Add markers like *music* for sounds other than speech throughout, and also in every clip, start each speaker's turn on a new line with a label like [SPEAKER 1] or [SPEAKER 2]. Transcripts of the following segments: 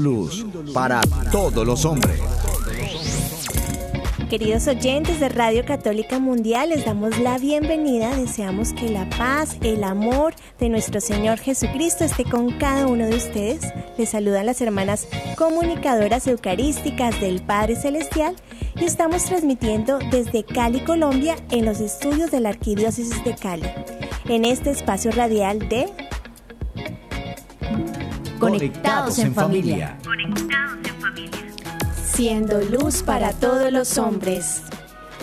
[SPEAKER 1] Luz para todos los hombres.
[SPEAKER 2] Queridos oyentes de Radio Católica Mundial, les damos la bienvenida. Deseamos que la paz, el amor de nuestro Señor Jesucristo esté con cada uno de ustedes. Les saludan las hermanas comunicadoras eucarísticas del Padre Celestial y estamos transmitiendo desde Cali, Colombia, en los estudios de la Arquidiócesis de Cali, en este espacio radial de
[SPEAKER 1] Conectados en familia.
[SPEAKER 2] Siendo luz para todos los hombres.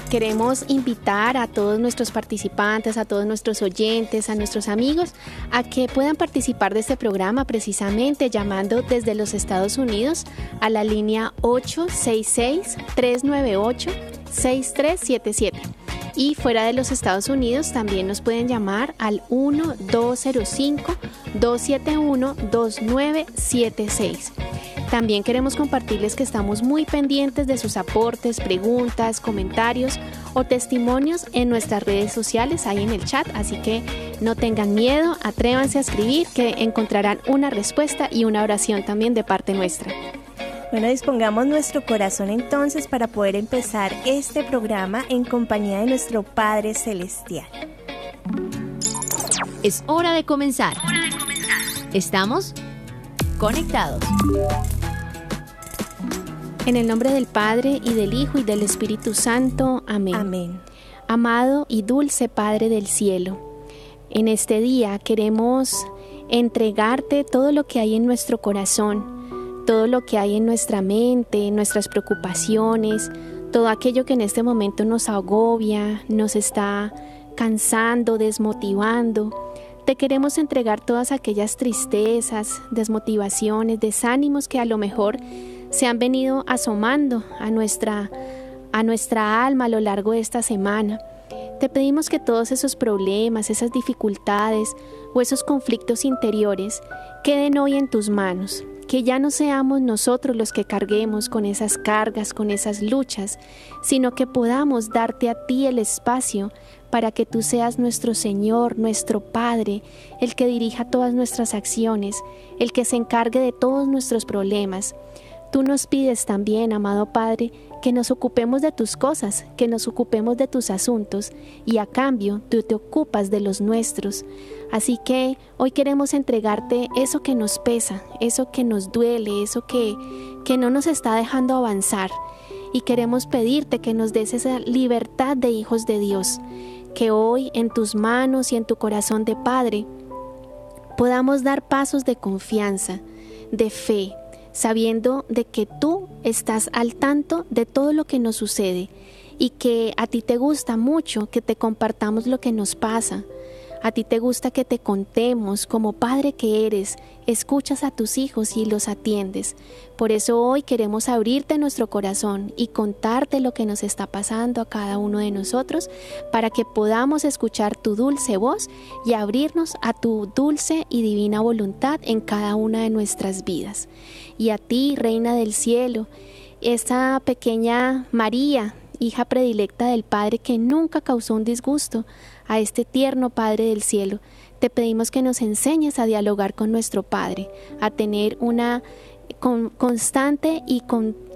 [SPEAKER 3] Queremos invitar a todos nuestros participantes, a todos nuestros oyentes, a nuestros amigos, a que puedan participar de este programa precisamente llamando desde los Estados Unidos a la línea 866-398-6377. Y fuera de los Estados Unidos también nos pueden llamar al 1205-271-2976. También queremos compartirles que estamos muy pendientes de sus aportes, preguntas, comentarios o testimonios en nuestras redes sociales, ahí en el chat, así que no tengan miedo, atrévanse a escribir que encontrarán una respuesta y una oración también de parte nuestra.
[SPEAKER 2] Bueno, dispongamos nuestro corazón entonces para poder empezar este programa en compañía de nuestro Padre Celestial.
[SPEAKER 4] Es hora de comenzar. Estamos conectados.
[SPEAKER 3] En el nombre del Padre y del Hijo y del Espíritu Santo. Amén.
[SPEAKER 2] Amén.
[SPEAKER 3] Amado y dulce Padre del cielo, en este día queremos entregarte todo lo que hay en nuestro corazón, todo lo que hay en nuestra mente, nuestras preocupaciones, todo aquello que en este momento nos agobia, nos está cansando, desmotivando. Te queremos entregar todas aquellas tristezas, desmotivaciones, desánimos que a lo mejor se han venido asomando a nuestra, a nuestra alma a lo largo de esta semana. Te pedimos que todos esos problemas, esas dificultades o esos conflictos interiores queden hoy en tus manos, que ya no seamos nosotros los que carguemos con esas cargas, con esas luchas, sino que podamos darte a ti el espacio para que tú seas nuestro Señor, nuestro Padre, el que dirija todas nuestras acciones, el que se encargue de todos nuestros problemas. Tú nos pides también, amado Padre, que nos ocupemos de tus cosas, que nos ocupemos de tus asuntos, y a cambio tú te ocupas de los nuestros. Así que hoy queremos entregarte eso que nos pesa, eso que nos duele, eso que, que no nos está dejando avanzar. Y queremos pedirte que nos des esa libertad de hijos de Dios, que hoy en tus manos y en tu corazón de Padre podamos dar pasos de confianza, de fe, sabiendo de que tú estás al tanto de todo lo que nos sucede y que a ti te gusta mucho que te compartamos lo que nos pasa. A ti te gusta que te contemos como padre que eres, escuchas a tus hijos y los atiendes. Por eso hoy queremos abrirte nuestro corazón y contarte lo que nos está pasando a cada uno de nosotros para que podamos escuchar tu dulce voz y abrirnos a tu dulce y divina voluntad en cada una de nuestras vidas. Y a ti, Reina del Cielo, esta pequeña María, hija predilecta del Padre que nunca causó un disgusto, a este tierno Padre del cielo, te pedimos que nos enseñes a dialogar con nuestro Padre, a tener una constante y,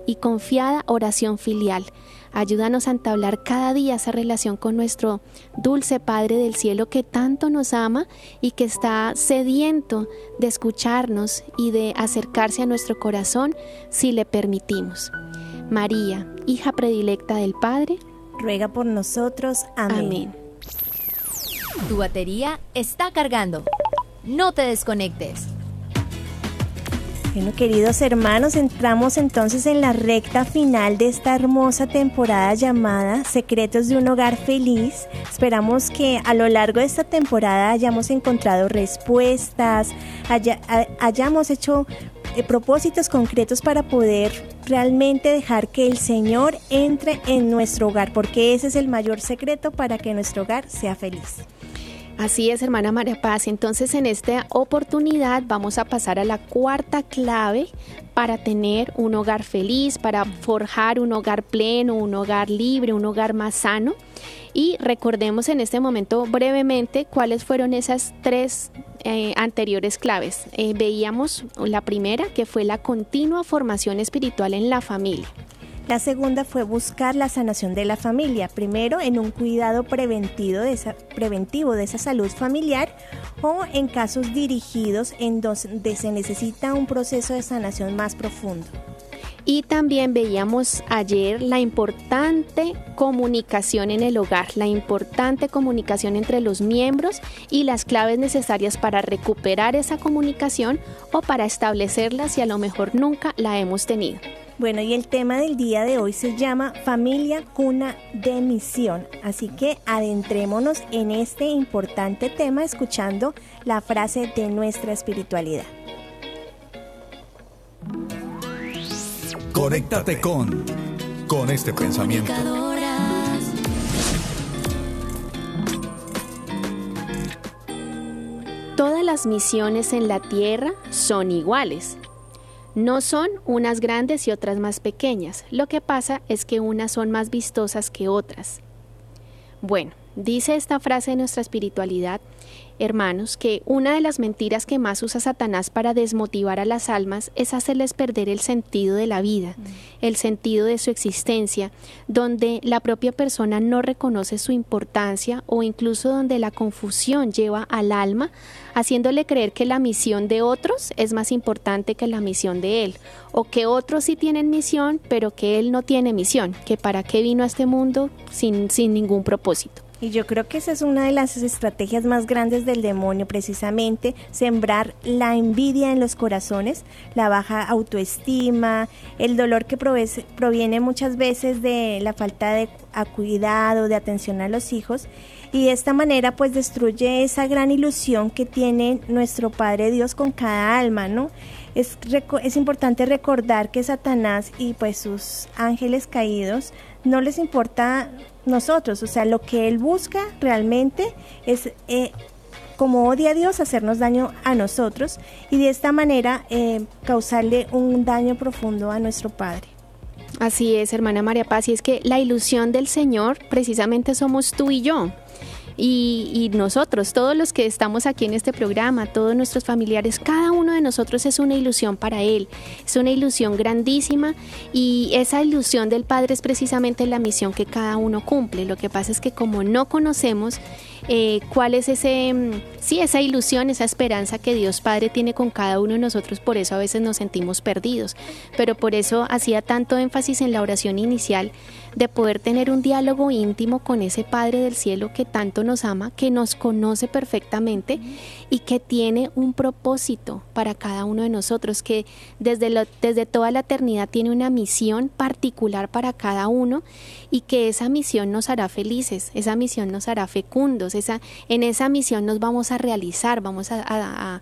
[SPEAKER 3] y confiada oración filial. Ayúdanos a entablar cada día esa relación con nuestro dulce Padre del cielo que tanto nos ama y que está sediento de escucharnos y de acercarse a nuestro corazón si le permitimos. María, hija predilecta del Padre,
[SPEAKER 2] ruega por nosotros. Amén.
[SPEAKER 3] Amén.
[SPEAKER 4] Tu batería está cargando. No te desconectes.
[SPEAKER 2] Bueno, queridos hermanos, entramos entonces en la recta final de esta hermosa temporada llamada Secretos de un Hogar Feliz. Esperamos que a lo largo de esta temporada hayamos encontrado respuestas, hayamos hecho eh, propósitos concretos para poder realmente dejar que el Señor entre en nuestro hogar, porque ese es el mayor secreto para que nuestro hogar sea feliz.
[SPEAKER 3] Así es, hermana María Paz. Entonces, en esta oportunidad vamos a pasar a la cuarta clave para tener un hogar feliz, para forjar un hogar pleno, un hogar libre, un hogar más sano. Y recordemos en este momento brevemente cuáles fueron esas tres eh, anteriores claves. Eh, veíamos la primera, que fue la continua formación espiritual en la familia.
[SPEAKER 2] La segunda fue buscar la sanación de la familia, primero en un cuidado preventivo de esa, salud familiar o en casos dirigidos en donde se necesita un proceso de sanación más profundo.
[SPEAKER 3] Y también veíamos ayer la importante comunicación en el hogar, la importante comunicación entre los miembros y las claves necesarias para recuperar esa comunicación o para establecerla si a lo mejor nunca la hemos tenido.
[SPEAKER 2] Bueno, y el tema del día de hoy se llama Familia Cuna de Misión. Así que adentrémonos en este importante tema escuchando la frase de nuestra espiritualidad.
[SPEAKER 1] Conéctate con, con este pensamiento.
[SPEAKER 3] Todas las misiones en la tierra son iguales no son unas grandes y otras más pequeñas, lo que pasa es que unas son más vistosas que otras. Bueno, dice esta frase de nuestra espiritualidad hermanos, que una de las mentiras que más usa Satanás para desmotivar a las almas es hacerles perder el sentido de la vida, el sentido de su existencia, donde la propia persona no reconoce su importancia o incluso donde la confusión lleva al alma, haciéndole creer que la misión de otros es más importante que la misión de él, o que otros sí tienen misión, pero que él no tiene misión, que para qué vino a este mundo sin, sin ningún propósito.
[SPEAKER 2] Y yo creo que esa es una de las estrategias más grandes del demonio, precisamente sembrar la envidia en los corazones, la baja autoestima, el dolor que proviene muchas veces de la falta de cuidado, de atención a los hijos. Y de esta manera pues destruye esa gran ilusión que tiene nuestro Padre Dios con cada alma, ¿no? Es, es importante recordar que Satanás y pues sus ángeles caídos no les importa nosotros, o sea, lo que Él busca realmente es, eh, como odia a Dios, hacernos daño a nosotros y de esta manera eh, causarle un daño profundo a nuestro Padre.
[SPEAKER 3] Así es, hermana María Paz, y es que la ilusión del Señor precisamente somos tú y yo. Y, nosotros, todos los que estamos aquí en este programa, todos nuestros familiares, cada uno de nosotros es una ilusión para Él, es una ilusión grandísima y esa ilusión del Padre es precisamente la misión que cada uno cumple. Lo que pasa es que como no conocemos eh, cuál es ese, mm, sí, esa ilusión, esa esperanza que Dios Padre tiene con cada uno de nosotros, por eso a veces nos sentimos perdidos. Pero por eso hacía tanto énfasis en la oración inicial de poder tener un diálogo íntimo con ese Padre del cielo que tanto nos ama, que nos conoce perfectamente y que tiene un propósito para cada uno de nosotros, que desde, desde toda la eternidad tiene una misión particular para cada uno y que esa misión nos hará felices, esa misión nos hará fecundos, esa, en esa misión nos vamos a realizar, vamos a,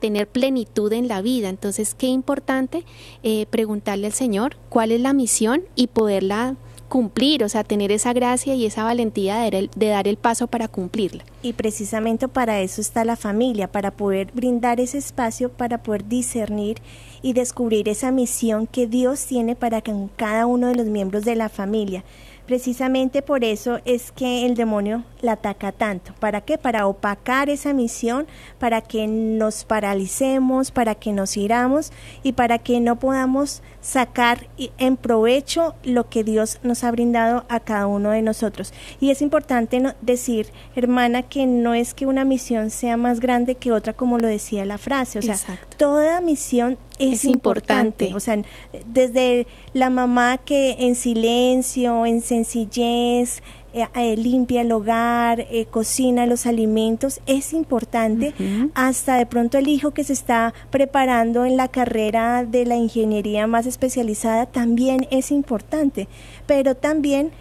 [SPEAKER 3] tener plenitud en la vida. Entonces, qué importante eh, preguntarle al Señor cuál es la misión y poderla cumplir, o sea, tener esa gracia y esa valentía de, de, dar el paso para cumplirla.
[SPEAKER 2] Y precisamente para eso está la familia, para poder brindar ese espacio, para poder discernir y descubrir esa misión que Dios tiene para cada uno de los miembros de la familia. Precisamente por eso es que el demonio la ataca tanto. ¿Para qué? Para opacar esa misión, para que nos paralicemos, para que nos iramos y para que no podamos sacar en provecho lo que Dios nos ha brindado a cada uno de nosotros. Y es importante decir, hermana, que no es que una misión sea más grande que otra, como lo decía la frase. O sea, toda misión es, importante. O sea, desde la mamá que en silencio, en sencillez, eh, eh, limpia el hogar, eh, cocina los alimentos, es importante, hasta de pronto el hijo que se está preparando en la carrera de la ingeniería más especializada también es importante, pero también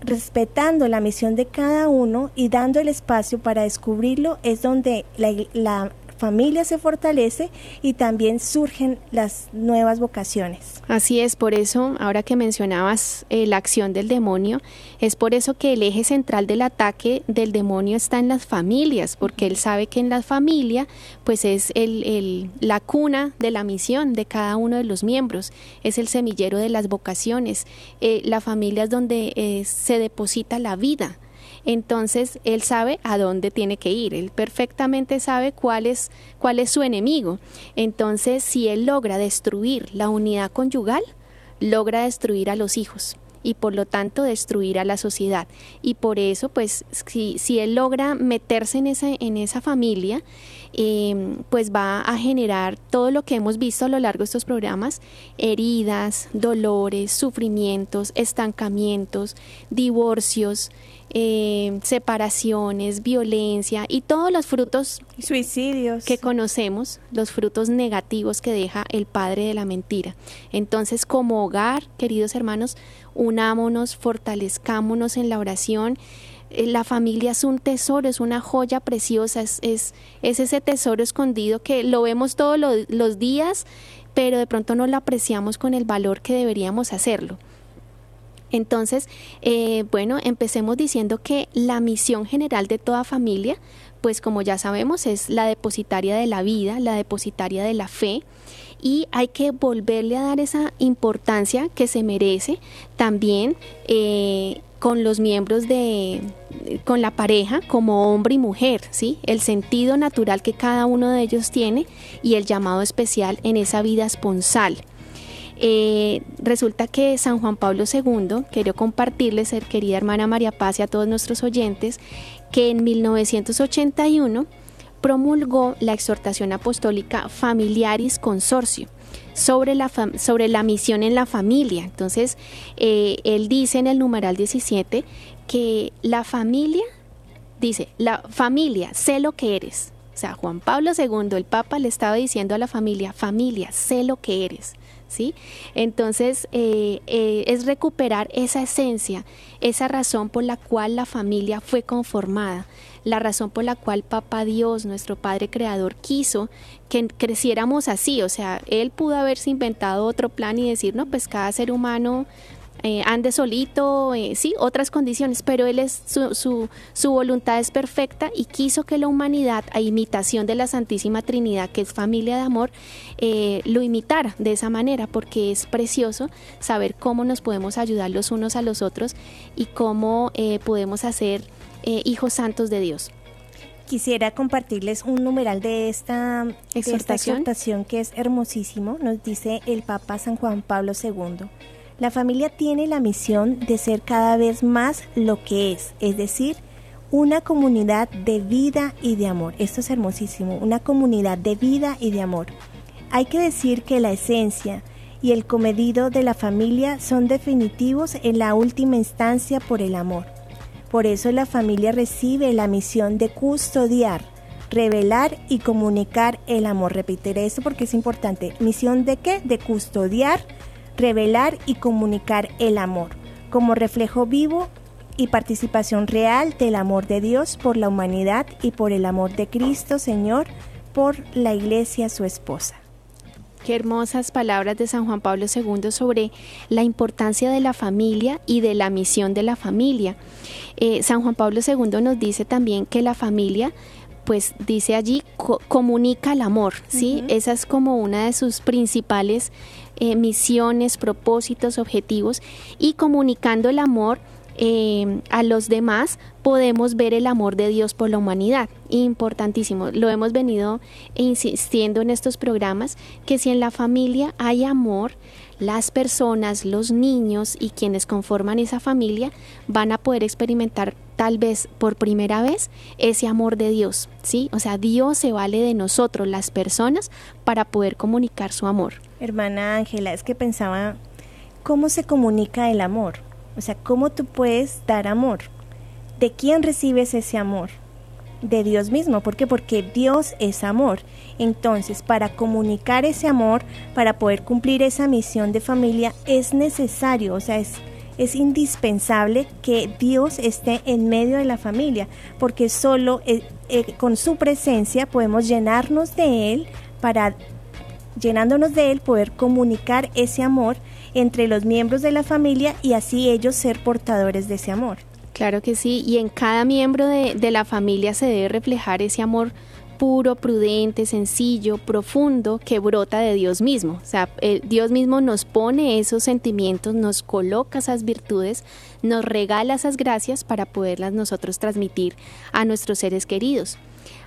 [SPEAKER 2] respetando la misión de cada uno y dando el espacio para descubrirlo es donde la, la familia se fortalece y también surgen las nuevas vocaciones.
[SPEAKER 3] Así es, por eso, ahora que mencionabas eh, la acción del demonio, es por eso que el eje central del ataque del demonio está en las familias, porque él sabe que en la familia pues es el, la cuna de la misión de cada uno de los miembros, es el semillero de las vocaciones, eh, la familia es donde eh, se deposita la vida entonces él sabe a dónde tiene que ir, él perfectamente sabe cuál es, cuál es su enemigo. Entonces, si él logra destruir la unidad conyugal, logra destruir a los hijos y por lo tanto destruir a la sociedad. Y por eso, pues, si, si él logra meterse en esa, en esa familia, em, pues va a generar todo lo que hemos visto a lo largo de estos programas, heridas, dolores, sufrimientos, estancamientos, divorcios, eh, separaciones, violencia y todos los frutos
[SPEAKER 2] suicidios
[SPEAKER 3] que conocemos, los frutos negativos que deja el padre de la mentira. Entonces, como hogar, queridos hermanos, unámonos, fortalezcámonos en la oración. Eh, la familia es un tesoro, es una joya preciosa, es, es, ese tesoro escondido que lo vemos todos los días, pero de pronto no lo apreciamos con el valor que deberíamos hacerlo. Entonces, eh, bueno, empecemos diciendo que la misión general de toda familia, pues como ya sabemos, es la depositaria de la vida, la depositaria de la fe, y hay que volverle a dar esa importancia que se merece también eh, con los miembros de, con la pareja como hombre y mujer, ¿sí? El sentido natural que cada uno de ellos tiene y el llamado especial en esa vida esponsal. Eh, resulta que San Juan Pablo II, quiero compartirles, querida hermana María Paz y a todos nuestros oyentes, que en 1981 promulgó la exhortación apostólica Familiaris Consorcio sobre la, sobre la misión en la familia. Entonces, eh, él dice en el numeral 17 que la familia, dice, la familia, sé lo que eres. Juan Pablo II, el Papa, le estaba diciendo a la familia, familia, sé lo que eres. ¿sí? Entonces, eh, eh, es recuperar esa esencia, esa razón por la cual la familia fue conformada, la razón por la cual Papá Dios, nuestro Padre Creador, quiso que creciéramos así. O sea, Él pudo haberse inventado otro plan y decir, no, pues cada ser humano eh, ande solito, eh, sí, otras condiciones, pero él es su, su, su, voluntad es perfecta y quiso que la humanidad, a imitación de la Santísima Trinidad, que es familia de amor, eh, lo imitara de esa manera, porque es precioso saber cómo nos podemos ayudar los unos a los otros y cómo podemos hacer hijos santos de Dios
[SPEAKER 2] quisiera compartirles un numeral de esta, ¿Exhortación? esta exhortación que es hermosísimo. Nos dice el Papa San Juan Pablo II. La familia tiene la misión de ser cada vez más lo que es, es decir, una comunidad de vida y de amor. Esto es hermosísimo, una comunidad de vida y de amor. Hay que decir que la esencia y el comedido de la familia son definitivos en la última instancia por el amor. Por eso la familia recibe la misión de custodiar, revelar y comunicar el amor. Repetiré esto porque es importante. ¿Misión de qué? De custodiar, revelar y comunicar el amor, como reflejo vivo y participación real del amor de Dios por la humanidad y por el amor de Cristo Señor por la iglesia su esposa.
[SPEAKER 3] Qué hermosas palabras de San Juan Pablo II sobre la importancia de la familia y de la misión de la familia. Eh, San Juan Pablo II nos dice también que la familia pues dice allí comunica el amor, ¿sí? Esa es como una de sus principales eh, misiones, propósitos, objetivos y comunicando el amor eh, a los demás podemos ver el amor de Dios por la humanidad. Importantísimo, lo hemos venido insistiendo en estos programas, que si en la familia hay amor, las personas, los niños y quienes conforman esa familia van a poder experimentar tal vez por primera vez ese amor de Dios, ¿sí? O sea, Dios se vale de nosotros, las personas, para poder comunicar su amor.
[SPEAKER 2] Hermana Ángela, es que pensaba, ¿cómo se comunica el amor? O sea, ¿cómo tú puedes dar amor? ¿De quién recibes ese amor? De Dios mismo. ¿Por qué? Porque Dios es amor. Entonces, para comunicar ese amor, para poder cumplir esa misión de familia, es necesario, o sea, es, es indispensable que Dios esté en medio de la familia, porque solo eh, eh, con su presencia podemos llenarnos de Él para, llenándonos de Él, poder comunicar ese amor entre los miembros de la familia y así ellos ser portadores de ese amor.
[SPEAKER 3] Claro que sí, y en cada miembro de, de la familia se debe reflejar ese amor puro, prudente, sencillo, profundo, que brota de Dios mismo. O sea, Dios mismo nos pone esos sentimientos, nos coloca esas virtudes, nos regala esas gracias para poderlas nosotros transmitir a nuestros seres queridos.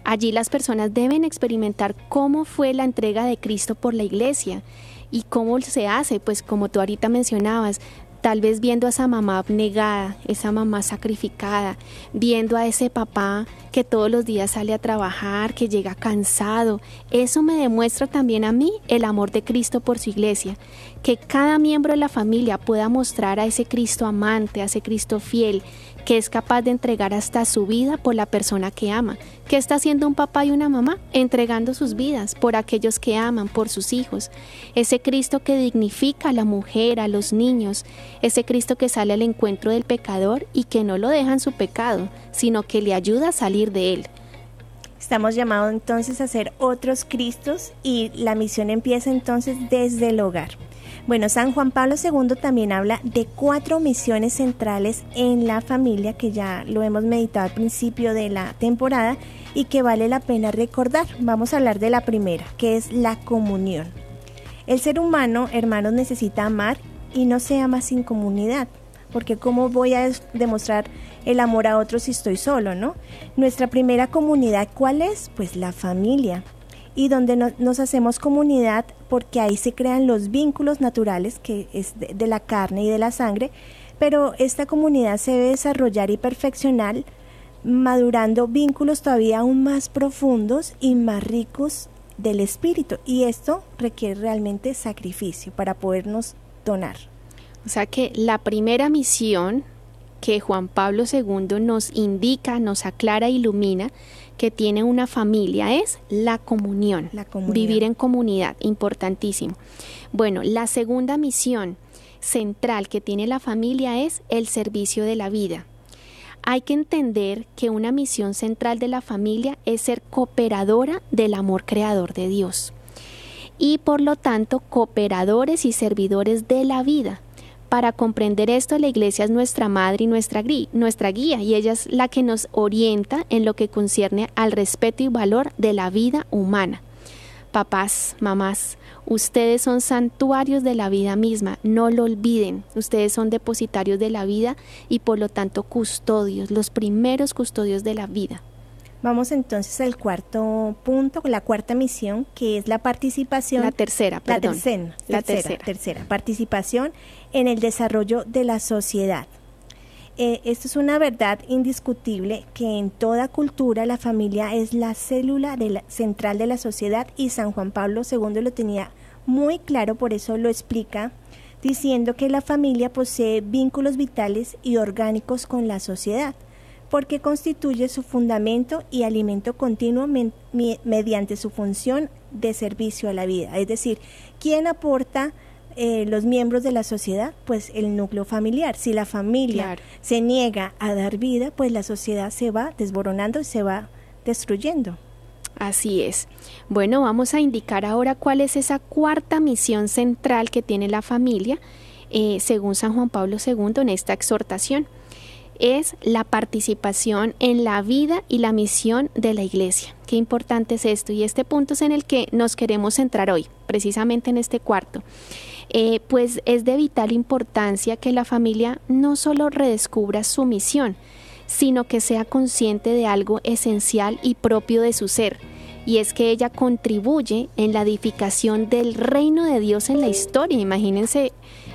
[SPEAKER 3] Allí las personas deben experimentar cómo fue la entrega de Cristo por la iglesia. ¿Y cómo se hace? Pues como tú ahorita mencionabas, tal vez viendo a esa mamá abnegada, esa mamá sacrificada, viendo a ese papá que todos los días sale a trabajar, que llega cansado. Eso me demuestra también a mí el amor de Cristo por su iglesia, que cada miembro de la familia pueda mostrar a ese Cristo amante, a ese Cristo fiel, que es capaz de entregar hasta su vida por la persona que ama. ¿Qué está haciendo un papá y una mamá? Entregando sus vidas por aquellos que aman, por sus hijos. Ese Cristo que dignifica a la mujer, a los niños, ese Cristo que sale al encuentro del pecador y que no lo deja en su pecado, sino que le ayuda a salir de él.
[SPEAKER 2] Estamos llamados entonces a ser otros Cristos y la misión empieza entonces desde el hogar. Bueno, San Juan Pablo II también habla de cuatro misiones centrales en la familia, que ya lo hemos meditado al principio de la temporada y que vale la pena recordar. Vamos a hablar de la primera, que es la comunión. El ser humano, hermanos, necesita amar y no se ama sin comunidad, porque ¿cómo voy a demostrar el amor a otros si estoy solo, no? Nuestra primera comunidad, ¿cuál es? Pues la familia y donde nos hacemos comunidad porque ahí se crean los vínculos naturales que es de, la carne y de la sangre, pero esta comunidad se debe desarrollar y perfeccionar madurando vínculos todavía aún más profundos y más ricos del espíritu y esto requiere realmente sacrificio para podernos donar.
[SPEAKER 3] O sea que la primera misión que Juan Pablo II nos indica, nos aclara, ilumina, que tiene una familia es la comunión, vivir en comunidad, importantísimo. Bueno, la segunda misión central que tiene la familia es el servicio de la vida. Hay que entender que una misión central de la familia es ser cooperadora del amor creador de Dios y por lo tanto cooperadores y servidores de la vida. Para comprender esto, la iglesia es nuestra madre y nuestra, nuestra guía y ella es la que nos orienta en lo que concierne al respeto y valor de la vida humana. Papás, mamás, ustedes son santuarios de la vida misma, no lo olviden, ustedes son depositarios de la vida y por lo tanto custodios, los primeros custodios de la vida.
[SPEAKER 2] Vamos entonces al cuarto punto, la cuarta misión, que es la participación.
[SPEAKER 3] La tercera, perdón.
[SPEAKER 2] La tercera. tercera, participación en el desarrollo de la sociedad. Eh, esto es una verdad indiscutible que en toda cultura la familia es la célula central de la sociedad y San Juan Pablo II lo tenía muy claro, por eso lo explica diciendo que la familia posee vínculos vitales y orgánicos con la sociedad porque constituye su fundamento y alimento continuo mediante su función de servicio a la vida. Es decir, ¿quién aporta eh, los miembros de la sociedad? Pues el núcleo familiar. Si la familia se niega a dar vida, pues la sociedad se va desboronando y se va destruyendo.
[SPEAKER 3] Así es. Bueno, vamos a indicar ahora cuál es esa cuarta misión central que tiene la familia, eh, según San Juan Pablo II en esta exhortación es la participación en la vida y la misión de la iglesia. Qué importante es esto y este punto es en el que nos queremos centrar hoy, precisamente en este cuarto. Eh, pues es de vital importancia que la familia no solo redescubra su misión, sino que sea consciente de algo esencial y propio de su ser, y es que ella contribuye en la edificación del reino de Dios en la historia. Imagínense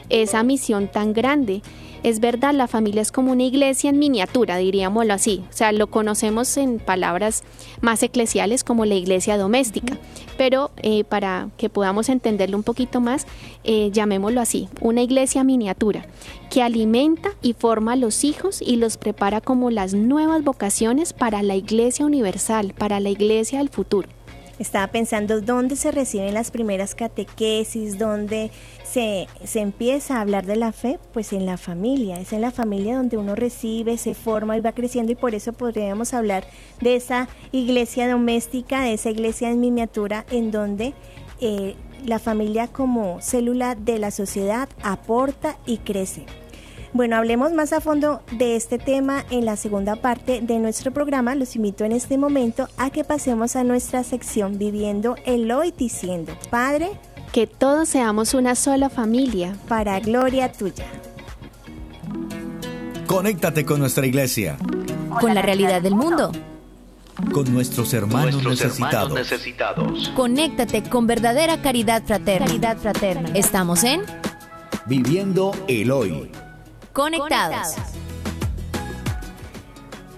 [SPEAKER 3] esa misión tan grande es verdad, la familia es como una iglesia en miniatura, diríamoslo así. O sea, lo conocemos en palabras más eclesiales como la iglesia doméstica. Pero eh, para que podamos entenderlo un poquito más, eh, llamémoslo así, una iglesia miniatura que alimenta y forma a los hijos y los prepara como las nuevas vocaciones para la iglesia universal, para la iglesia del futuro.
[SPEAKER 2] Estaba pensando dónde se reciben las primeras catequesis, dónde se, se, empieza a hablar de la fe, pues en la familia. Es en la familia donde uno recibe, se forma y va creciendo y por eso podríamos hablar de esa iglesia doméstica, de esa iglesia en miniatura en donde eh, la familia como célula de la sociedad aporta y crece. Bueno, hablemos más a fondo de este tema en la segunda parte de nuestro programa. Los invito en este momento a que pasemos a nuestra sección Viviendo el Hoy diciendo, Padre,
[SPEAKER 3] que todos seamos una sola familia.
[SPEAKER 2] Para gloria tuya.
[SPEAKER 1] Conéctate con nuestra iglesia.
[SPEAKER 4] Con la realidad del mundo.
[SPEAKER 1] Con nuestros hermanos, necesitados.
[SPEAKER 4] necesitados. Conéctate con verdadera caridad fraterna.
[SPEAKER 2] Caridad fraterna.
[SPEAKER 4] Estamos en
[SPEAKER 1] Viviendo el Hoy.
[SPEAKER 4] Conectados.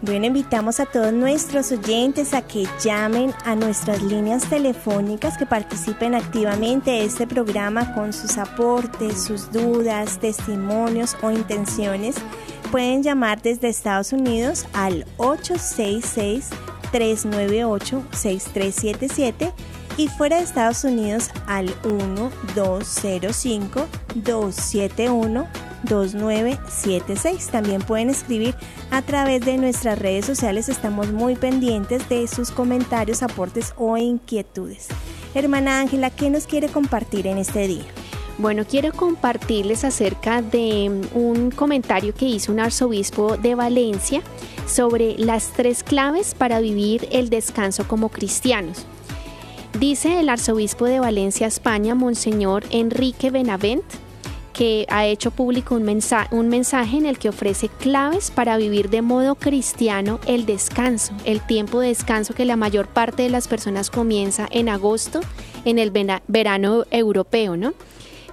[SPEAKER 2] Bueno, invitamos a todos nuestros oyentes a que llamen a nuestras líneas telefónicas, que participen activamente de este programa con sus aportes, sus dudas, testimonios o intenciones. Pueden llamar desde Estados Unidos al 866-398-6377 y fuera de Estados Unidos al 1-205-271. 2976. También pueden escribir a través de nuestras redes sociales. Estamos muy pendientes de sus comentarios, aportes o inquietudes. Hermana Ángela, ¿qué nos quiere compartir en este día?
[SPEAKER 3] Bueno, quiero compartirles acerca de un comentario que hizo un arzobispo de Valencia sobre las tres claves para vivir el descanso como cristianos. Dice el arzobispo de Valencia, España, Monseñor Enrique Benavent, que ha hecho público un, mensaje, un mensaje en el que ofrece claves para vivir de modo cristiano el descanso, el tiempo de descanso que la mayor parte de las personas comienza en agosto, en el verano europeo, ¿no?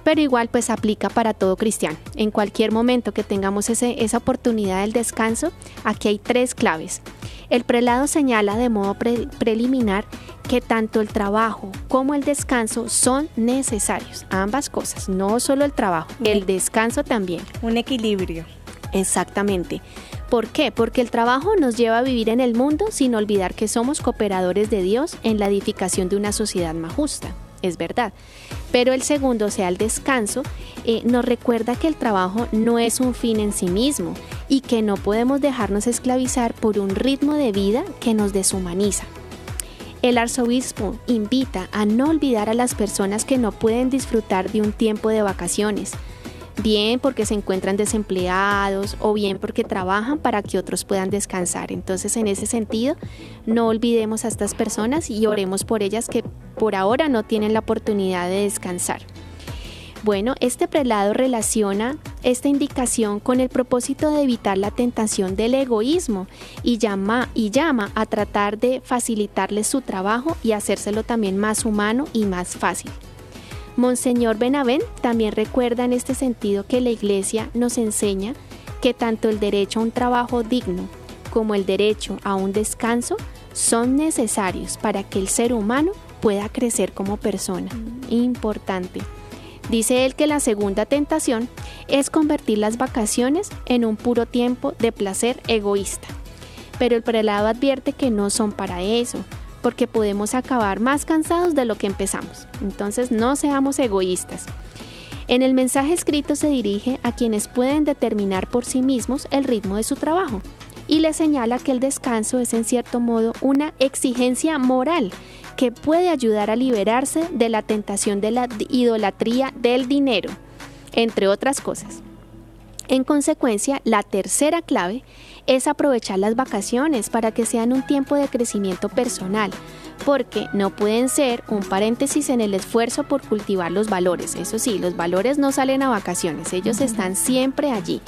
[SPEAKER 3] Pero igual pues aplica para todo cristiano. En cualquier momento que tengamos ese, esa oportunidad del descanso, aquí hay tres claves. El prelado señala de modo preliminar que tanto el trabajo como el descanso son necesarios, ambas cosas, no solo el trabajo, el descanso también.
[SPEAKER 2] Un equilibrio.
[SPEAKER 3] Exactamente. ¿Por qué? Porque el trabajo nos lleva a vivir en el mundo sin olvidar que somos cooperadores de Dios en la edificación de una sociedad más justa. Es verdad. Pero el segundo, sea, el descanso, eh, nos recuerda que el trabajo no es un fin en sí mismo y que no podemos dejarnos esclavizar por un ritmo de vida que nos deshumaniza. El arzobispo invita a no olvidar a las personas que no pueden disfrutar de un tiempo de vacaciones, bien porque se encuentran desempleados o bien porque trabajan para que otros puedan descansar. Entonces, en ese sentido, no olvidemos a estas personas y oremos por ellas que por ahora no tienen la oportunidad de descansar. Bueno, este prelado relaciona esta indicación con el propósito de evitar la tentación del egoísmo y llama, y llama a tratar de facilitarles su trabajo y hacérselo también más humano y más fácil. Monseñor Benavent también recuerda en este sentido que la Iglesia nos enseña que tanto el derecho a un trabajo digno como el derecho a un descanso son necesarios para que el ser humano pueda crecer como persona. Importante. Dice él que la segunda tentación es convertir las vacaciones en un puro tiempo de placer egoísta. Pero el prelado advierte que no son para eso, porque podemos acabar más cansados de lo que empezamos. Entonces no seamos egoístas. En el mensaje escrito se dirige a quienes pueden determinar por sí mismos el ritmo de su trabajo y le señala que el descanso es en cierto modo una exigencia moral que puede ayudar a liberarse de la tentación de la idolatría del dinero, entre otras cosas. En consecuencia, la tercera clave es aprovechar las vacaciones para que sean un tiempo de crecimiento personal, porque no pueden ser un paréntesis en el esfuerzo por cultivar los valores. Eso sí, los valores no salen a vacaciones, ellos están siempre allí.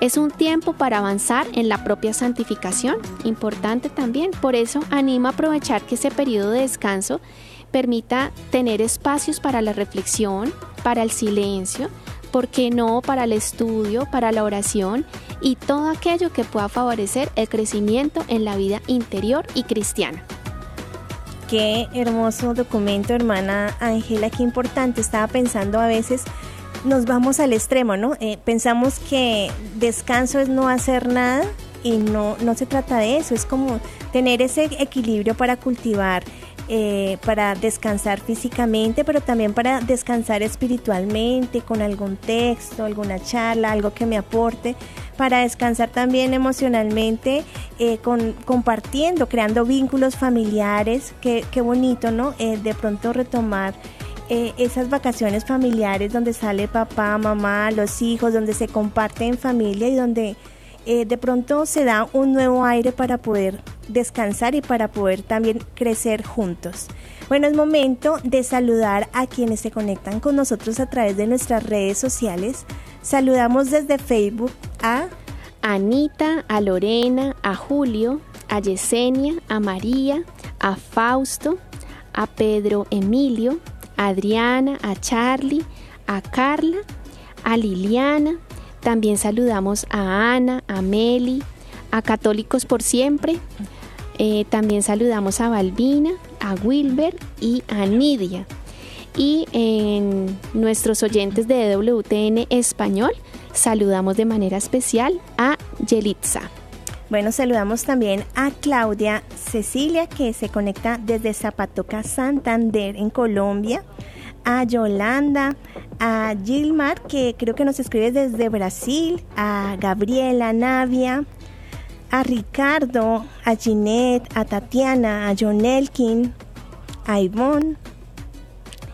[SPEAKER 3] Es un tiempo para avanzar en la propia santificación, importante también. Por eso anima a aprovechar que ese periodo de descanso permita tener espacios para la reflexión, para el silencio, ¿por qué no para el estudio, para la oración y todo aquello que pueda favorecer el crecimiento en la vida interior y cristiana?
[SPEAKER 2] Qué hermoso documento, hermana Ángela, qué importante. Estaba pensando a veces nos vamos al extremo, ¿no? Eh, pensamos que descanso es no hacer nada y no, no se trata de eso, es como tener ese equilibrio para cultivar eh, para descansar físicamente, pero también para descansar espiritualmente, con algún texto, alguna charla, algo que me aporte, para descansar también emocionalmente, eh, con, compartiendo, creando vínculos familiares, qué, qué bonito, ¿no? De pronto retomar esas vacaciones familiares donde sale papá, mamá, los hijos, donde se comparte en familia y donde de pronto se da un nuevo aire para poder descansar y para poder también crecer juntos. Bueno, es momento de saludar a quienes se conectan con nosotros a través de nuestras redes sociales. Saludamos desde Facebook a
[SPEAKER 3] Anita, a Lorena, a Julio, a Yesenia, a María, a Fausto, a Pedro Emilio, Adriana, a Charlie, a Carla, a Liliana. También saludamos a Ana, a Meli, a Católicos por Siempre, eh, también saludamos a Balbina, a Wilber y a Nidia. Y en nuestros oyentes de WTN Español, saludamos de manera especial a Yelitza.
[SPEAKER 2] Bueno, saludamos también a Claudia Cecilia, que se conecta desde Zapatoca, Santander, en Colombia. A Yolanda, a Gilmar, que creo que nos escribe desde Brasil. A Gabriela Navia, a Ricardo, a Ginette, a Tatiana, a John Elkin, a Ivonne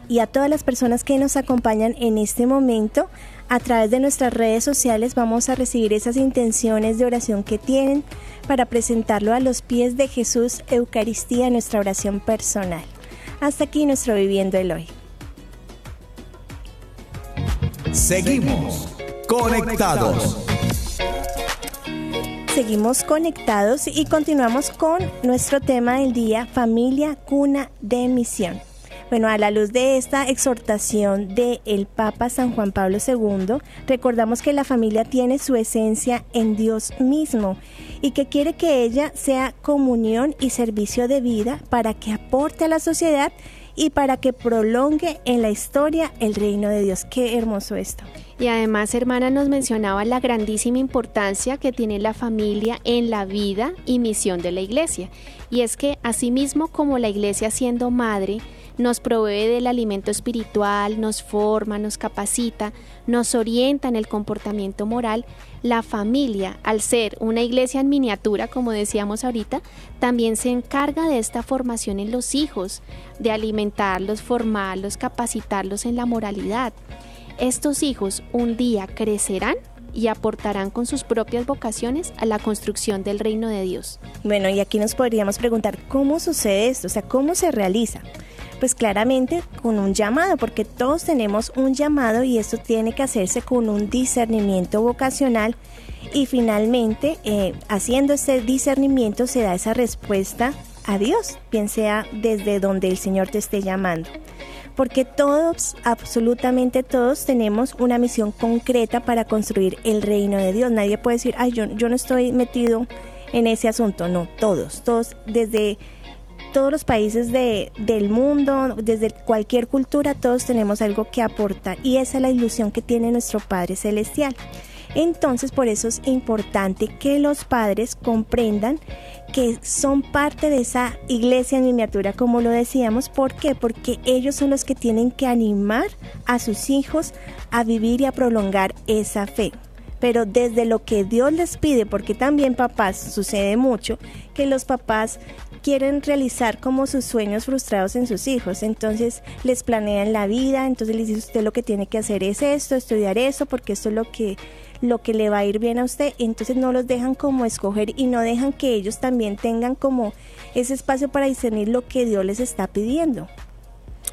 [SPEAKER 2] y a todas las personas que nos acompañan en este momento. A través de nuestras redes sociales vamos a recibir esas intenciones de oración que tienen para presentarlo a los pies de Jesús Eucaristía, nuestra oración personal. Hasta aquí nuestro Viviendo el Hoy.
[SPEAKER 1] Seguimos conectados
[SPEAKER 2] seguimos conectados y continuamos con nuestro tema del día, familia, cuna de misión. Bueno, a la luz de esta exhortación del el Papa San Juan Pablo II, recordamos que la familia tiene su esencia en Dios mismo y que quiere que ella sea comunión y servicio de vida para que aporte a la sociedad y para que prolongue en la historia el reino de Dios. Qué hermoso esto.
[SPEAKER 3] Y además, hermana, nos mencionaba la grandísima importancia que tiene la familia en la vida y misión de la iglesia. Y es que asimismo como la iglesia siendo madre, nos provee del alimento espiritual, nos forma, nos capacita, nos orienta en el comportamiento moral, la familia, al ser una iglesia en miniatura, como decíamos ahorita, también se encarga de esta formación en los hijos, de alimentarlos, formarlos, capacitarlos en la moralidad. Estos hijos un día crecerán y aportarán con sus propias vocaciones a la construcción del reino de Dios.
[SPEAKER 2] Bueno, y aquí nos podríamos preguntar, ¿cómo sucede esto? O sea, ¿cómo se realiza? Pues claramente con un llamado, porque todos tenemos un llamado y esto tiene que hacerse con un discernimiento vocacional y finalmente eh, haciendo ese discernimiento se da esa respuesta a Dios, bien sea desde donde el Señor te esté llamando porque todos, absolutamente todos, tenemos una misión concreta para construir el reino de Dios. Nadie puede decir, ay, yo, yo no estoy metido en ese asunto. No, todos, todos, desde todos los países de, del mundo, desde cualquier cultura, todos tenemos algo que aportar y esa es la ilusión que tiene nuestro Padre Celestial. Entonces, por eso es importante que los padres comprendan que son parte de esa iglesia en miniatura, como lo decíamos. ¿Por qué? Porque ellos son los que tienen que animar a sus hijos a vivir y a prolongar esa fe. Pero desde lo que Dios les pide, porque también papás sucede mucho, que los papás quieren realizar como sus sueños frustrados en sus hijos. Entonces les planean la vida, entonces les dice usted lo que tiene que hacer es esto, estudiar eso, porque esto es lo que lo que le va a ir bien a usted, entonces no los dejan como escoger y no dejan que ellos también tengan como ese espacio para discernir lo que Dios les está pidiendo.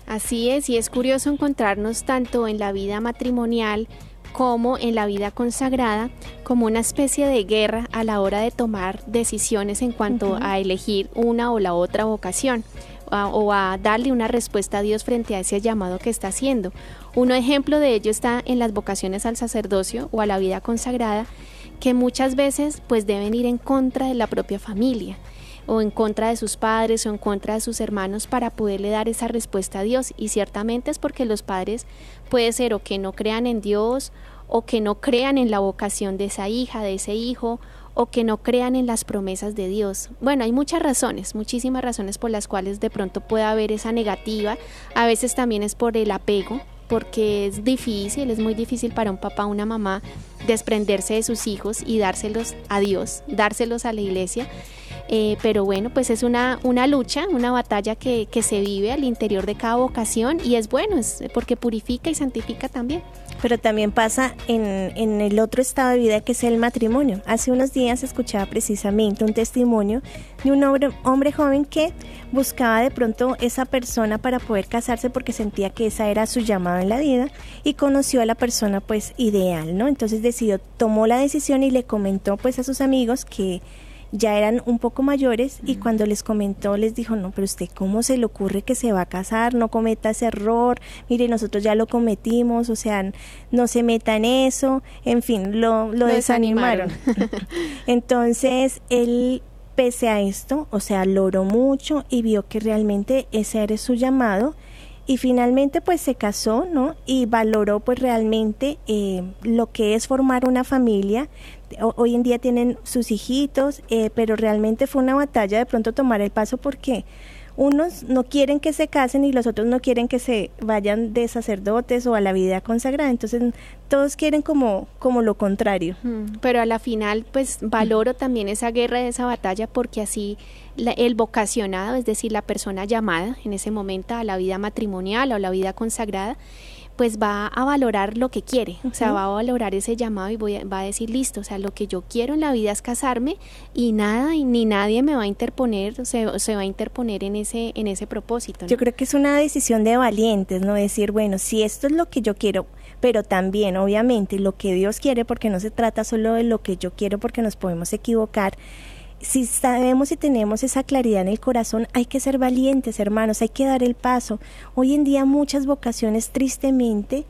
[SPEAKER 3] Así es, y es curioso encontrarnos tanto en la vida matrimonial como en la vida consagrada como una especie de guerra a la hora de tomar decisiones en cuanto a elegir una o la otra vocación o a darle una respuesta a Dios frente a ese llamado que está haciendo. Un ejemplo de ello está en las vocaciones al sacerdocio o a la vida consagrada, que muchas veces pues deben ir en contra de la propia familia o en contra de sus padres o en contra de sus hermanos para poderle dar esa respuesta a Dios. Y ciertamente es porque los padres puede ser o que no crean en Dios o que no crean en la vocación de esa hija, de ese hijo, o que no crean en las promesas de Dios. Bueno, hay muchas razones, muchísimas razones por las cuales de pronto puede haber esa negativa. A veces también es por el apego, porque es difícil, es muy difícil para un papá o una mamá desprenderse de sus hijos y dárselos a Dios, dárselos a la iglesia. Eh, pero bueno, pues es una, una lucha, una batalla que, que se vive al interior de cada vocación y es bueno, es porque purifica y santifica también
[SPEAKER 2] pero también pasa en, en, el otro estado de vida que es el matrimonio. Hace unos días escuchaba precisamente un testimonio de un hombre, hombre joven que buscaba de pronto esa persona para poder casarse porque sentía que esa era su llamada en la vida y conoció a la persona pues ideal, ¿no? Entonces decidió, tomó la decisión y le comentó pues a sus amigos que ya eran un poco mayores y cuando les comentó les dijo, no, pero usted cómo se le ocurre que se va a casar, no cometa ese error, mire, nosotros ya lo cometimos, o sea, no se meta en eso, en fin, lo, lo, desanimaron. *laughs* *laughs* Entonces, él pese a esto, o sea, loró mucho y vio que realmente ese era su llamado y finalmente pues se casó, ¿no? Y valoró pues realmente eh, lo que es formar una familia. Hoy en día tienen sus hijitos, eh, pero realmente fue una batalla de pronto tomar el paso porque unos no quieren que se casen y los otros no quieren que se vayan de sacerdotes o a la vida consagrada. Entonces todos quieren como, como lo contrario.
[SPEAKER 3] Mm, pero a la final pues valoro también esa guerra, esa batalla porque así el vocacionado, es decir, la persona llamada en ese momento a la vida matrimonial o la vida consagrada, pues va a valorar lo que quiere, o sea, va a valorar ese llamado y voy va a decir, listo, o sea, lo que yo quiero en la vida es casarme y nada, y ni nadie me va a interponer, o se, se va a interponer en ese, en ese propósito.
[SPEAKER 2] Yo creo que es una decisión de valientes, ¿no? Decir, bueno, si esto es lo que yo quiero, pero también, obviamente, lo que Dios quiere, porque no se trata solo de lo que yo quiero, porque nos podemos equivocar, si sabemos y tenemos esa claridad en el corazón, hay que ser valientes, hermanos, hay que dar el paso. Hoy en día muchas vocaciones tristemente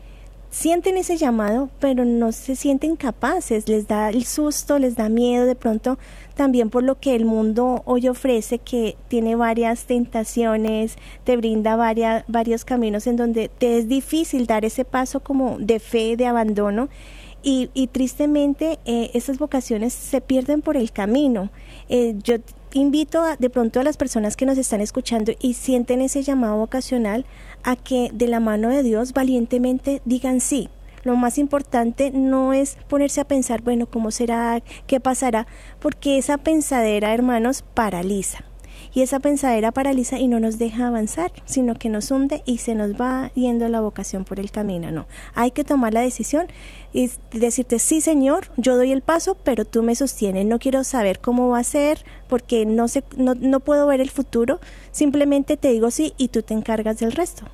[SPEAKER 2] sienten ese llamado, pero no se sienten capaces, les da el susto, les da miedo de pronto también por lo que el mundo hoy ofrece, que tiene varias tentaciones, te brinda varias, varios caminos en donde te es difícil dar ese paso como de fe, de abandono. Y, y tristemente eh, esas vocaciones se pierden por el camino. Eh, yo invito a, de pronto a las personas que nos están escuchando y sienten ese llamado vocacional a que de la mano de Dios valientemente digan sí. Lo más importante no es ponerse a pensar, bueno, ¿cómo será? ¿Qué pasará? Porque esa pensadera, hermanos, paraliza y esa pensadera paraliza y no nos deja avanzar, sino que nos hunde y se nos va yendo la vocación por el camino. No, hay que tomar la decisión y decirte, sí Señor, yo doy el paso, pero tú me sostienes, no quiero saber cómo va a ser porque no, sé, no, no puedo ver el futuro, simplemente te digo sí y tú te encargas del resto.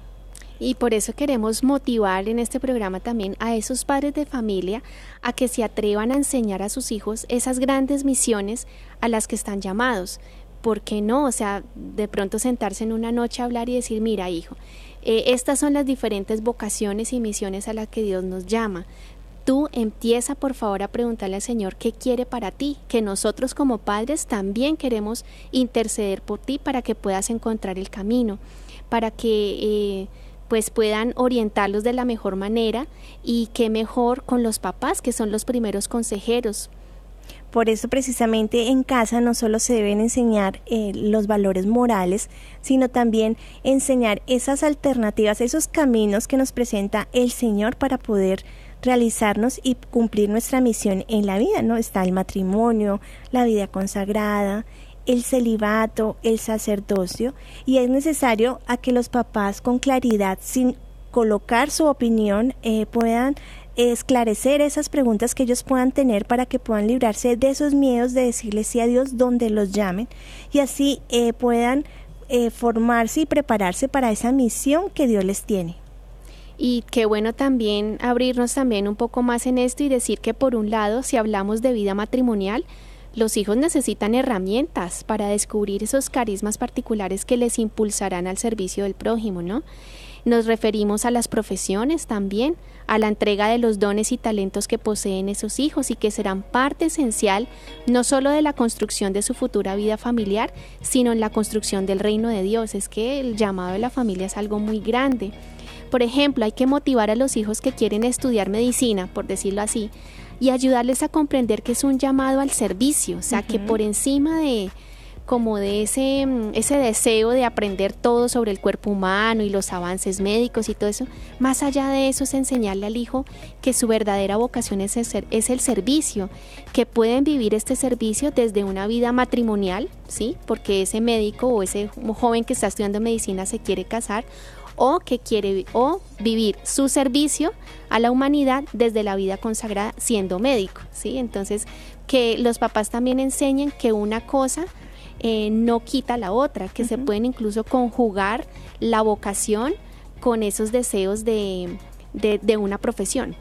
[SPEAKER 3] Y por eso queremos motivar en este programa también a esos padres de familia a que se atrevan a enseñar a sus hijos esas grandes misiones a las que están llamados. ¿Por qué no? O sea, de pronto sentarse en una noche a hablar y decir, mira, hijo, eh, estas son las diferentes vocaciones y misiones a las que Dios nos llama. Tú empieza por favor a preguntarle al Señor qué quiere para ti, que nosotros como padres también queremos interceder por ti para que puedas encontrar el camino, para que eh, pues puedan orientarlos de la mejor manera y que mejor con los papás que son los primeros consejeros,
[SPEAKER 2] por eso precisamente en casa no solo se deben enseñar eh, los valores morales, sino también enseñar esas alternativas, esos caminos que nos presenta el Señor para poder realizarnos y cumplir nuestra misión en la vida, ¿no? Está el matrimonio, la vida consagrada, el celibato, el sacerdocio, y es necesario a que los papás con claridad, sin colocar su opinión, eh, puedan esclarecer esas preguntas que ellos puedan tener para que puedan librarse de esos miedos de decirle sí a Dios donde los llamen y así eh, puedan eh, formarse y prepararse para esa misión que Dios les tiene.
[SPEAKER 3] Y qué bueno también abrirnos también un poco más en esto y decir que por un lado, si hablamos de vida matrimonial, los hijos necesitan herramientas para descubrir esos carismas particulares que les impulsarán al servicio del prójimo, ¿no? Nos referimos a las profesiones también, a la entrega de los dones y talentos que poseen esos hijos y que serán parte esencial no solo de la construcción de su futura vida familiar, sino en la construcción del reino de Dios. Es que el llamado de la familia es algo muy grande. Por ejemplo, hay que motivar a los hijos que quieren estudiar medicina, por decirlo así, y ayudarles a comprender que es un llamado al servicio, o sea, que por encima de como de ese, mm, ese deseo de aprender todo sobre el cuerpo humano y los avances médicos y todo eso, más allá de eso es enseñarle al hijo que su verdadera vocación es el, es el servicio, que pueden vivir este servicio desde una vida matrimonial, ¿sí? Porque ese médico o ese joven que está estudiando medicina se quiere casar o que quiere o vivir su servicio a la humanidad desde la vida consagrada siendo médico, ¿sí? Entonces, que los papás también enseñen que una cosa eh, no quita la otra, que se pueden incluso conjugar la vocación con esos deseos de, de, una profesión.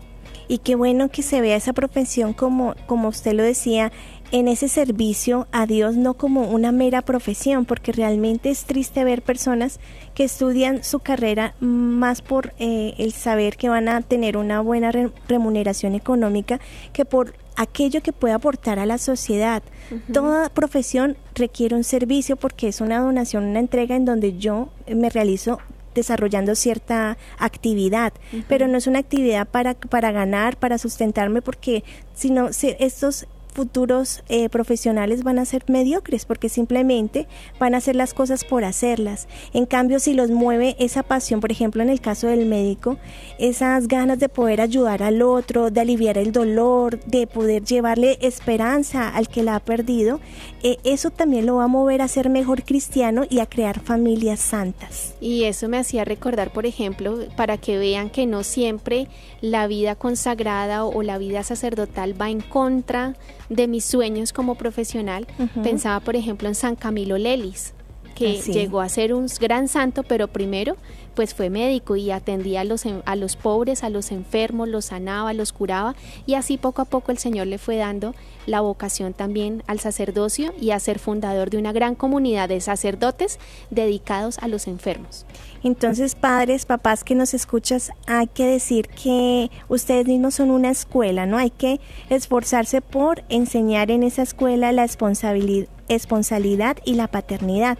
[SPEAKER 2] Y qué bueno que se vea esa profesión como, como usted lo decía, en ese servicio a Dios no como una mera profesión, porque realmente es triste ver personas que estudian su carrera más por eh, el saber que van a tener una buena remuneración económica que por aquello que puede aportar a la sociedad. Toda profesión requiere un servicio porque es una donación, una entrega en donde yo me realizo desarrollando cierta actividad, pero no es una actividad para, para ganar, para sustentarme, porque sino estos futuros eh, profesionales van a ser mediocres porque simplemente van a hacer las cosas por hacerlas. En cambio, si los mueve esa pasión, por ejemplo, en el caso del médico, esas ganas de poder ayudar al otro, de aliviar el dolor, de poder llevarle esperanza al que la ha perdido, eh, eso también lo va a mover a ser mejor cristiano y a crear familias santas.
[SPEAKER 3] Y eso me hacía recordar, por ejemplo, para que vean que no siempre la vida consagrada o la vida sacerdotal va en contra de mis sueños como profesional, pensaba por ejemplo en San Camilo Lelis, que llegó a ser un gran santo, pero primero pues fue médico y atendía a los, a los pobres, a los enfermos, los sanaba, los curaba y así poco a poco el Señor le fue dando la vocación también al sacerdocio y a ser fundador de una gran comunidad de sacerdotes dedicados a los enfermos.
[SPEAKER 2] Entonces, padres, papás que nos escuchas, hay que decir que ustedes mismos son una escuela, ¿no? Hay que esforzarse por enseñar en esa escuela la responsabilidad y la paternidad.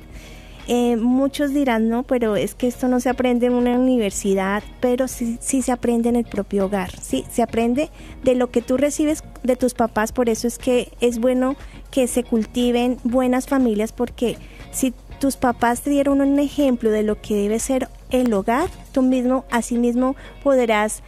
[SPEAKER 2] Eh, muchos dirán, no, pero es que esto no se aprende en una universidad, pero sí, sí se aprende en el propio hogar, sí, se aprende de lo que tú recibes de tus papás, por eso es que es bueno que se cultiven buenas familias, porque si tus papás te dieron un ejemplo de lo que debe ser el hogar, tú mismo, así mismo podrás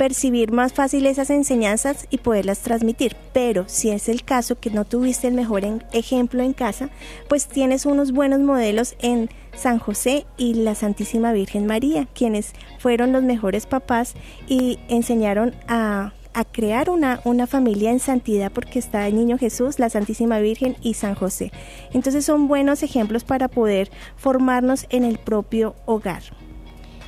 [SPEAKER 2] percibir más fácil esas enseñanzas y poderlas transmitir. Pero si es el caso que no tuviste el mejor ejemplo en casa, pues tienes unos buenos modelos en San José y la Santísima Virgen María, quienes fueron los mejores papás y enseñaron a crear una, una, familia en santidad porque está el Niño Jesús, la Santísima Virgen y San José. Entonces son buenos ejemplos para poder formarnos en el propio hogar.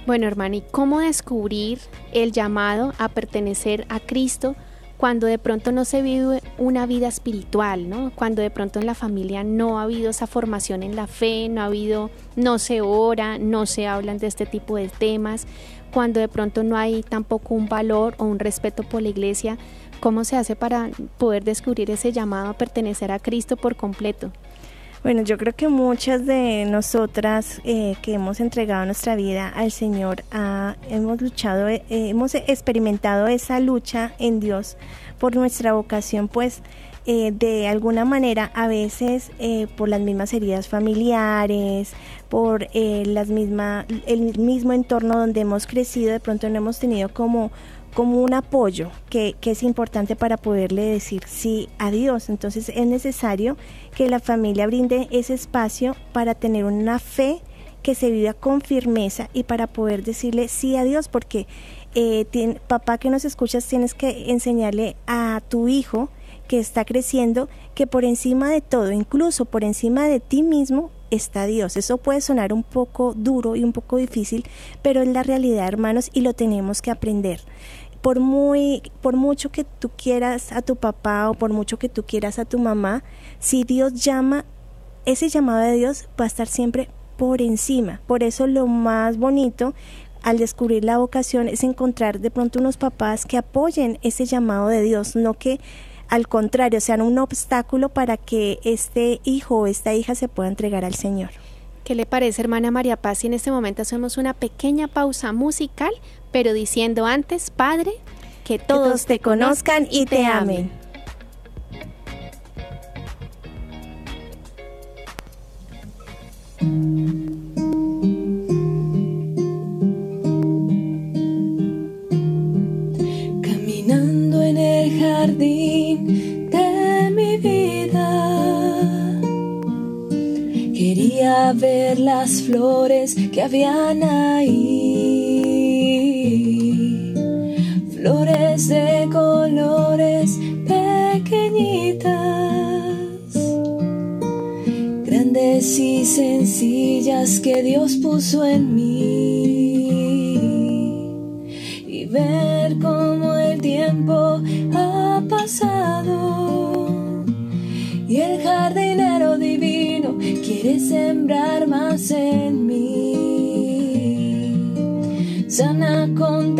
[SPEAKER 3] Bueno, hermano, ¿y cómo descubrir el llamado a pertenecer a Cristo cuando de pronto no se vive una vida espiritual, ¿no? Cuando de pronto en la familia no ha habido esa formación en la fe, no ha habido, no se ora, no se hablan de este tipo de temas, cuando de pronto no hay tampoco un valor o un respeto por la iglesia, ¿cómo se hace para poder descubrir ese llamado a pertenecer a Cristo por completo?
[SPEAKER 2] Bueno, yo creo que muchas de nosotras eh, que hemos entregado nuestra vida al Señor hemos luchado, eh, hemos experimentado esa lucha en Dios por nuestra vocación, pues eh, de alguna manera a veces por las mismas heridas familiares, por las misma, el mismo entorno donde hemos crecido, de pronto no hemos tenido como como un apoyo que, que, es importante para poderle decir sí a Dios. Entonces es necesario que la familia brinde ese espacio para tener una fe que se viva con firmeza y para poder decirle sí a Dios, porque eh, papá que nos escuchas tienes que enseñarle a tu hijo que está creciendo que por encima de todo, incluso por encima de ti mismo, está Dios. Eso puede sonar un poco duro y un poco difícil, pero es la realidad, hermanos, y lo tenemos que aprender por muy por mucho que tú quieras a tu papá o por mucho que tú quieras a tu mamá, si Dios llama, ese llamado de Dios va a estar siempre por encima. Por eso lo más bonito al descubrir la vocación es encontrar de pronto unos papás que apoyen ese llamado de Dios, no que al contrario sean un obstáculo para que este hijo o esta hija se pueda entregar al Señor.
[SPEAKER 3] ¿Qué le parece, hermana María Paz? Si en este momento hacemos una pequeña pausa musical pero diciendo antes, Padre,
[SPEAKER 2] Que todos te conozcan y te amen.
[SPEAKER 5] Caminando en el jardín de mi vida, quería ver las flores que habían ahí. De colores pequeñitas, grandes y sencillas que Dios puso en mí. Y ver cómo el tiempo ha pasado. Y el jardinero divino quiere sembrar más en mí. Sana con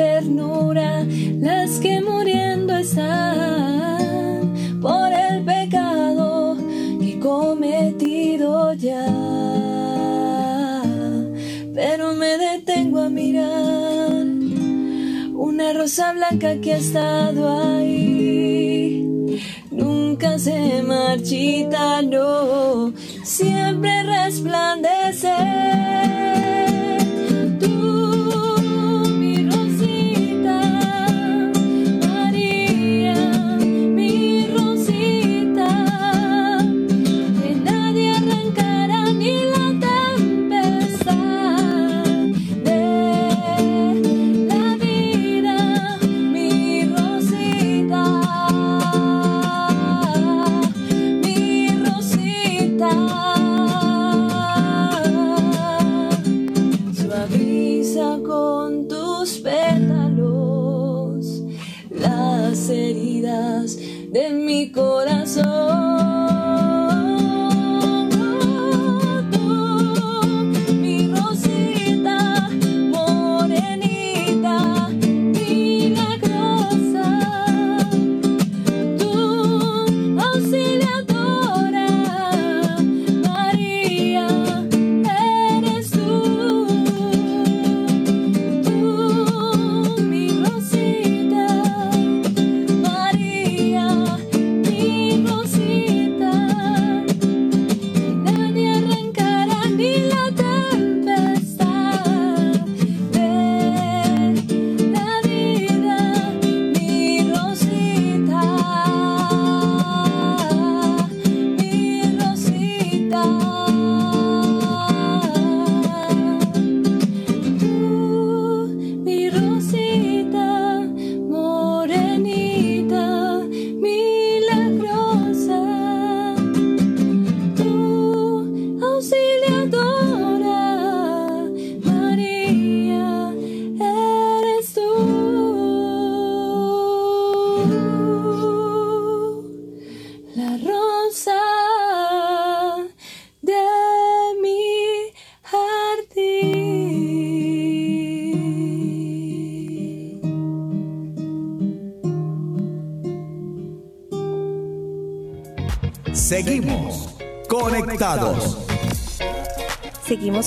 [SPEAKER 5] por el pecado que cometido ya. Pero me detengo a mirar una rosa blanca que ha estado ahí. Nunca se marchita, no, siempre resplandece.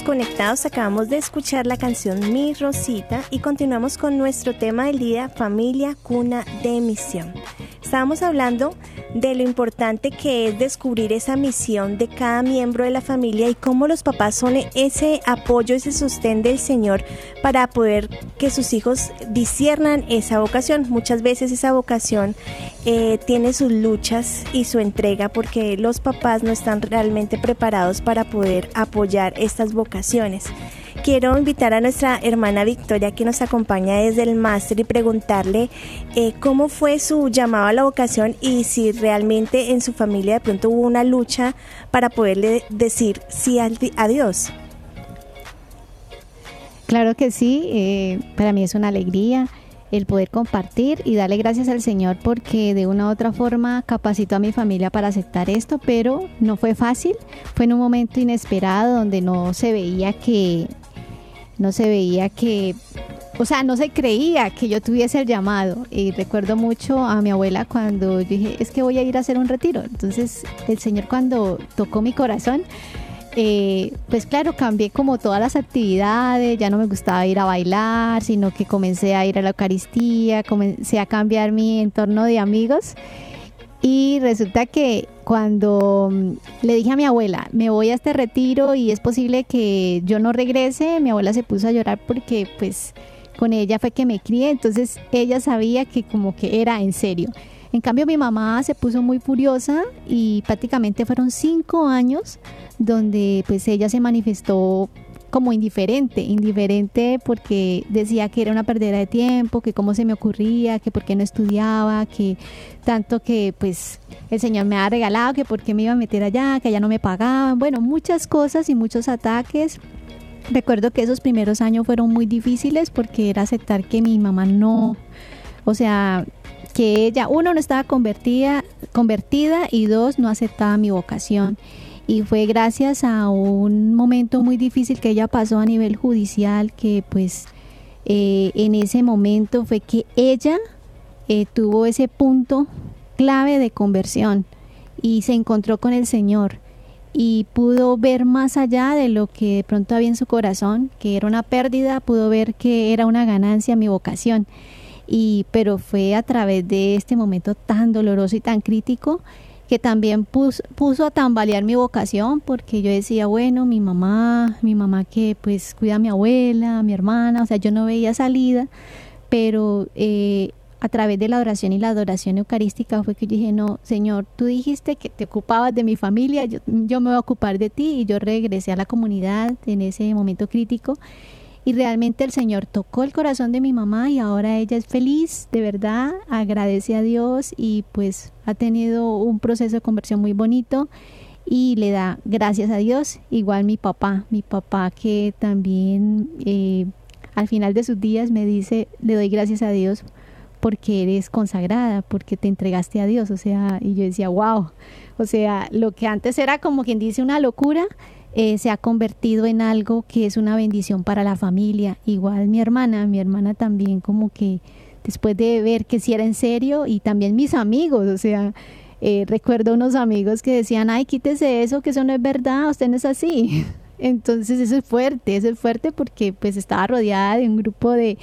[SPEAKER 1] Conectados,
[SPEAKER 2] acabamos de escuchar la canción Mi Rosita y continuamos con nuestro tema del día, familia, cuna de misión. Estábamos hablando de lo importante que es descubrir esa misión de cada miembro de la familia y cómo los papás son ese apoyo, ese sostén del Señor para poder que sus hijos disiernan esa vocación. Muchas veces esa vocación eh, tiene sus luchas y su entrega porque los papás no están realmente preparados para poder apoyar estas vocaciones. Quiero invitar a nuestra hermana Victoria que nos acompaña desde el máster y preguntarle eh, cómo fue su llamado a la vocación y si realmente en su familia de pronto hubo una lucha para poderle decir sí a Dios.
[SPEAKER 6] Claro que sí, eh, para mí es una alegría el poder compartir y darle gracias al Señor porque de una u otra forma capacitó a mi familia para aceptar esto, pero no fue fácil, fue en un momento inesperado donde no se veía que, no se veía que, o sea, no se creía que yo tuviese el llamado. Y recuerdo mucho a mi abuela cuando yo dije, es que voy a ir a hacer un retiro. Entonces el Señor cuando tocó mi corazón, eh, pues claro, cambié como todas las actividades, ya no me gustaba ir a bailar, sino que comencé a ir a la Eucaristía, comencé a cambiar mi entorno de amigos. Y resulta que cuando mm, le dije a mi abuela, me voy a este retiro y es posible que yo no regrese, mi abuela se puso a llorar porque pues con ella fue que me crié, entonces ella sabía que como que era en serio. En cambio mi mamá se puso muy furiosa y prácticamente fueron cinco años donde pues ella se manifestó como indiferente, indiferente porque decía que era una perdera de tiempo, que cómo se me ocurría, que por qué no estudiaba, que tanto que pues el Señor me ha regalado, que por qué me iba a meter allá, que allá no me pagaban, bueno, muchas cosas y muchos ataques. Recuerdo que esos primeros años fueron muy difíciles porque era aceptar que mi mamá no, o sea, que ella, uno, no estaba convertida, convertida y dos, no aceptaba mi vocación y fue gracias a un momento muy difícil que ella pasó a nivel judicial que pues eh, en ese momento fue que ella eh, tuvo ese punto clave de conversión y se encontró con el Señor y pudo ver más allá de lo que de pronto había en su corazón, que era una pérdida, pudo ver que era una ganancia mi vocación. Y pero fue a través de este momento tan doloroso y tan crítico que también puso, puso a tambalear mi vocación porque yo decía, bueno, mi mamá, mi mamá que pues cuida a mi abuela, a mi hermana, o sea, yo no veía salida, pero eh, a través de la oración y la adoración eucarística fue que yo dije, no, Señor, tú dijiste que te ocupabas de mi familia, yo, yo me voy a ocupar de ti y yo regresé a la comunidad en ese momento crítico y realmente el Señor tocó el corazón de mi mamá y ahora ella es feliz, de verdad, agradece a Dios y pues ha tenido un proceso de conversión muy bonito y le da gracias a Dios. Igual mi papá, mi papá que también eh, al final de sus días me dice, le doy gracias a Dios porque eres consagrada, porque te entregaste a Dios, o sea, y yo decía, wow, o sea, lo que antes era como quien dice una locura, eh, se ha convertido en algo que es una bendición para la familia. Igual mi hermana, mi hermana también como que después de ver que si era en serio y también mis amigos, o sea, eh, recuerdo unos amigos que decían, ay, quítese eso, que eso no es verdad, usted no es así. *laughs* Entonces eso es fuerte, eso es fuerte porque pues estaba rodeada de un grupo de,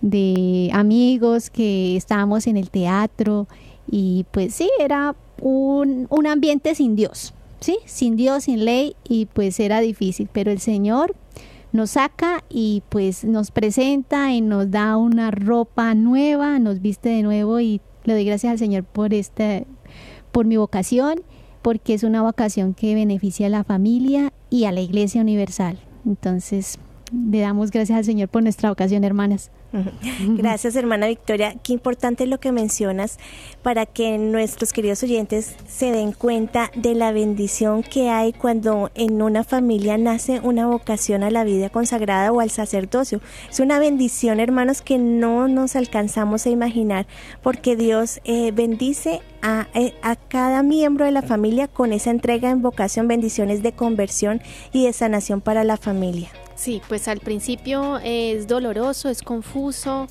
[SPEAKER 6] de amigos que estábamos en el teatro y pues sí, era un, un ambiente sin Dios, ¿sí? Sin Dios, sin ley y pues era difícil, pero el Señor nos saca y pues nos presenta y nos da una ropa nueva, nos viste de nuevo y le doy gracias al Señor por este por mi vocación, porque es una vocación que beneficia a la familia y a la Iglesia Universal. Entonces, le damos gracias al Señor por nuestra vocación, hermanas.
[SPEAKER 2] Gracias, hermana Victoria. Qué importante lo que mencionas para que nuestros queridos oyentes se den cuenta de la bendición que hay cuando en una familia nace una vocación a la vida consagrada o al sacerdocio. Es una bendición, hermanos, que no nos alcanzamos a imaginar porque Dios eh, bendice a, eh, a, cada miembro de la familia con esa entrega en vocación, bendiciones de conversión y de sanación para la familia.
[SPEAKER 3] Sí, pues al principio es doloroso, es confuso,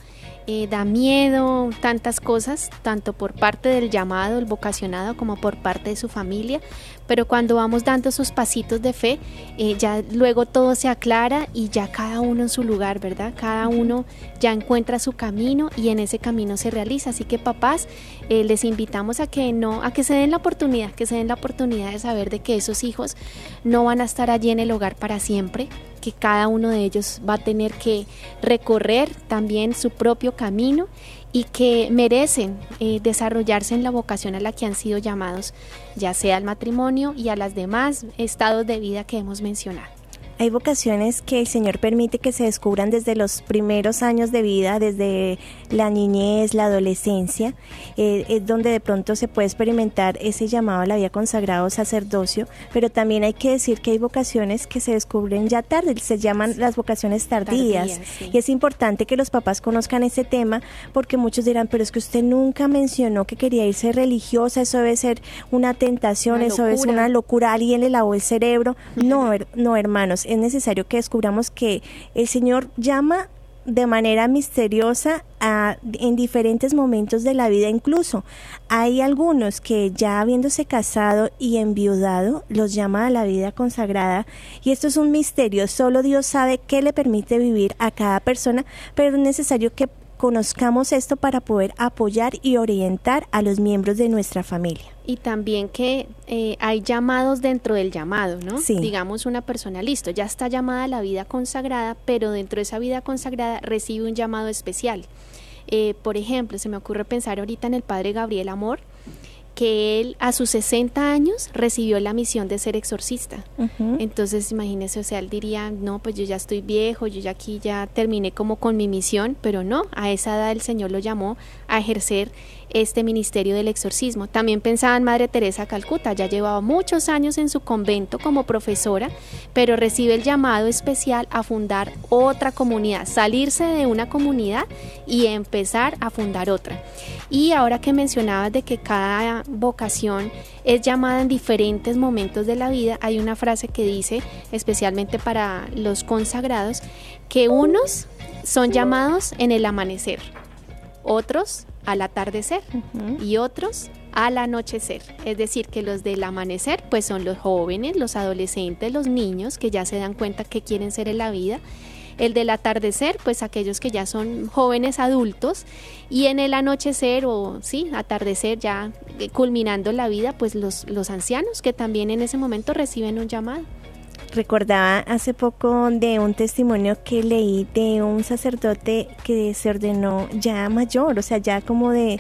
[SPEAKER 3] eh, da miedo, tantas cosas, tanto por parte del llamado, el vocacionado, como por parte de su familia, pero cuando vamos dando esos pasitos de fe, eh, ya luego todo se aclara y ya cada uno en su lugar, ¿verdad? Cada uno ya encuentra su camino y en ese camino se realiza. Así que papás, eh, les invitamos a que no, a que se den la oportunidad, que se den la oportunidad de saber de que esos hijos no van a estar allí en el hogar para siempre, que cada uno de ellos va a tener que recorrer también su propio camino y que merecen eh, desarrollarse en la vocación a la que han sido llamados, ya sea al matrimonio y a las demás estados de vida que hemos mencionado.
[SPEAKER 2] Hay vocaciones que el Señor permite que se descubran desde los primeros años de vida, desde la niñez, la adolescencia, eh, es donde de pronto se puede experimentar ese llamado a la vida consagrado sacerdocio, pero también hay que decir que hay vocaciones que se descubren ya tarde, se llaman las vocaciones tardías. Y es importante que los papás conozcan ese tema porque muchos dirán, pero es que usted nunca mencionó que quería irse religiosa, eso debe ser una tentación, eso es una locura, alguien le lavó el cerebro. No, no, hermanos, es necesario que descubramos que el Señor llama de manera misteriosa en diferentes momentos de la vida incluso. Hay algunos que ya habiéndose casado y enviudado los llama a la vida consagrada y esto es un misterio, solo Dios sabe qué le permite vivir a cada persona, pero es necesario que conozcamos esto para poder apoyar y orientar a los miembros de nuestra familia.
[SPEAKER 3] Y también que eh, hay llamados dentro del llamado, ¿no? Digamos una persona, listo, ya está llamada a la vida consagrada, pero dentro de esa vida consagrada recibe un llamado especial. Eh, por ejemplo, se me ocurre pensar ahorita en el padre Gabriel Amor, que él a sus 60 años recibió la misión de ser exorcista. Entonces, imagínese, o sea, él diría, no, pues yo ya estoy viejo, yo ya aquí ya terminé como con mi misión, pero no, a esa edad el Señor lo llamó a ejercer este ministerio del exorcismo. También pensaba en Madre Teresa Calcuta, ya llevaba muchos años en su convento como profesora, pero recibe el llamado especial a fundar otra comunidad, salirse de una comunidad y empezar a fundar otra. Y ahora que mencionabas de que cada vocación es llamada en diferentes momentos de la vida, hay una frase que dice, especialmente para los consagrados, que unos son llamados en el amanecer, otros al atardecer y otros al anochecer. Es decir, que los del amanecer pues son los jóvenes, los adolescentes, los niños que ya se dan cuenta que quieren ser en la vida. El del atardecer, pues aquellos que ya son jóvenes adultos. Y en el anochecer o sí, atardecer ya eh, culminando la vida, pues los, los ancianos que también en ese momento reciben un llamado.
[SPEAKER 2] Recordaba hace poco de un testimonio que leí de un sacerdote que se ordenó ya mayor, o sea, ya como de,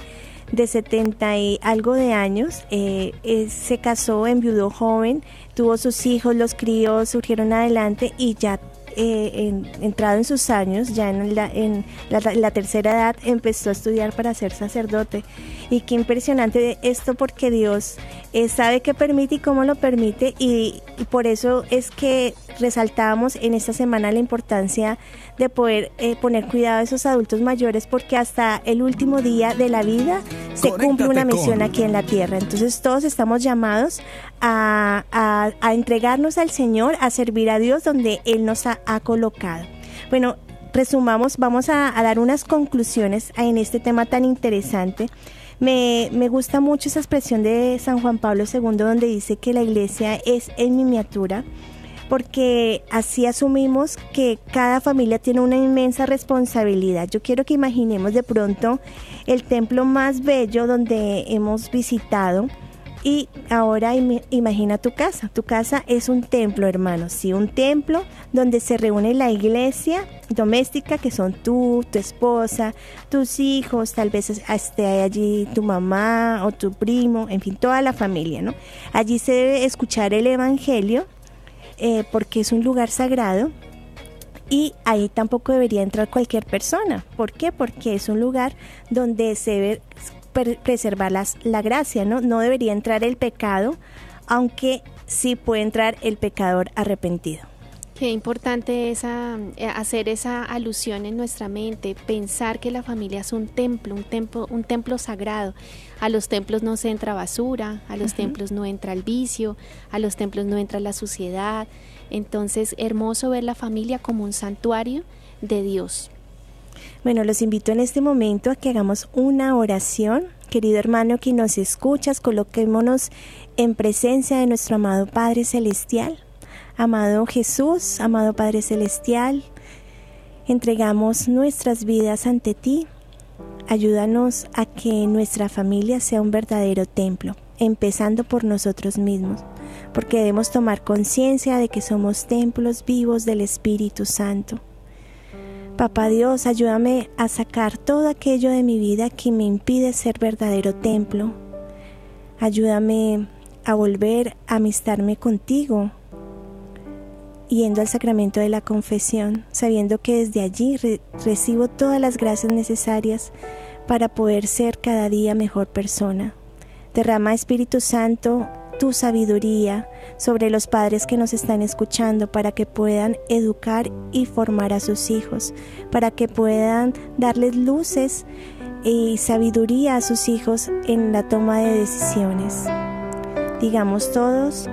[SPEAKER 2] de 70 y algo de años. Eh, se casó, enviudó joven, tuvo sus hijos, los críos surgieron adelante y ya eh, entrado en sus años, ya en, la, en la, tercera edad, empezó a estudiar para ser sacerdote. Y qué impresionante esto porque Dios eh, sabe qué permite y cómo lo permite y, por eso es que resaltábamos en esta semana la importancia de poder eh, poner cuidado a esos adultos mayores porque hasta el último día de la vida se cumple una misión aquí en la tierra. Entonces todos estamos llamados a, a, entregarnos al Señor, a servir a Dios donde Él nos ha, colocado. Bueno, resumamos, vamos a, a, dar unas conclusiones en este tema tan interesante. Me, me, gusta mucho esa expresión de San Juan Pablo II donde dice que la iglesia es en miniatura porque así asumimos que cada familia tiene una inmensa responsabilidad. Yo quiero que imaginemos de pronto el templo más bello donde hemos visitado y ahora imagina tu casa. Tu casa es un templo, hermanos. Sí, un templo donde se reúne la iglesia doméstica, que son tú, tu esposa, tus hijos, tal vez esté allí tu mamá o tu primo, en fin, toda la familia, ¿no? Allí se debe escuchar el evangelio eh, porque es un lugar sagrado y ahí tampoco debería entrar cualquier persona. ¿Por qué? Porque es un lugar donde se debe preservar la gracia, ¿no? No debería entrar el pecado, aunque sí puede entrar el pecador arrepentido.
[SPEAKER 3] Qué importante es eh, hacer esa alusión en nuestra mente, pensar que la familia es un templo, un templo, un templo sagrado. A los templos no se entra basura, a los templos no entra el vicio, a los templos no entra la suciedad. Entonces, hermoso ver la familia como un santuario de Dios.
[SPEAKER 2] Bueno, los invito en este momento a que hagamos una oración. Querido hermano que nos escuchas, coloquémonos en presencia de nuestro amado Padre Celestial. Amado Jesús, amado Padre Celestial, entregamos nuestras vidas ante ti. Ayúdanos a que nuestra familia sea un verdadero templo, empezando por nosotros mismos, porque debemos tomar conciencia de que somos templos vivos del Espíritu Santo. Papá Dios, ayúdame a sacar todo aquello de mi vida que me impide ser verdadero templo. Ayúdame a volver a amistarme contigo, yendo al sacramento de la confesión, sabiendo que desde allí recibo todas las gracias necesarias para poder ser cada día mejor persona. Derrama Espíritu Santo tu sabiduría sobre los padres que nos están escuchando para que puedan educar y formar a sus hijos, para que puedan darles luces y sabiduría a sus hijos en la toma de decisiones. Digamos todos,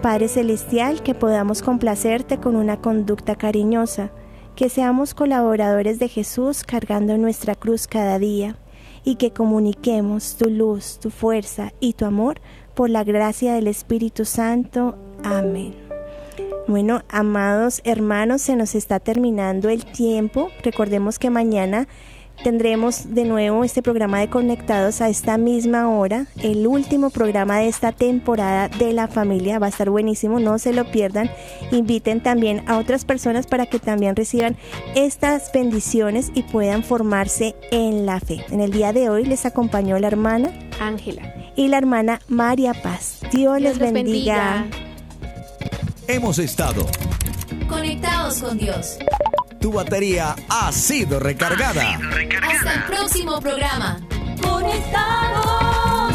[SPEAKER 2] Padre Celestial, que podamos complacerte con una conducta cariñosa, que seamos colaboradores de Jesús cargando nuestra cruz cada día y que comuniquemos tu luz, tu fuerza y tu amor por la gracia del Espíritu Santo. Amén. Bueno, amados hermanos, se nos está terminando el tiempo. Recordemos que mañana tendremos de nuevo este programa de Conectados a esta misma hora, el último programa de esta temporada de la familia. Va a estar buenísimo, no se lo pierdan. Inviten también a otras personas para que también reciban estas bendiciones y puedan formarse en la fe. En el día de hoy les acompañó la hermana
[SPEAKER 3] Ángela
[SPEAKER 2] y la hermana María Paz. Dios, les bendiga.
[SPEAKER 1] Hemos estado
[SPEAKER 4] Conectados con Dios.
[SPEAKER 1] Tu batería ha sido recargada.
[SPEAKER 4] Hasta el próximo programa.
[SPEAKER 7] Conectados.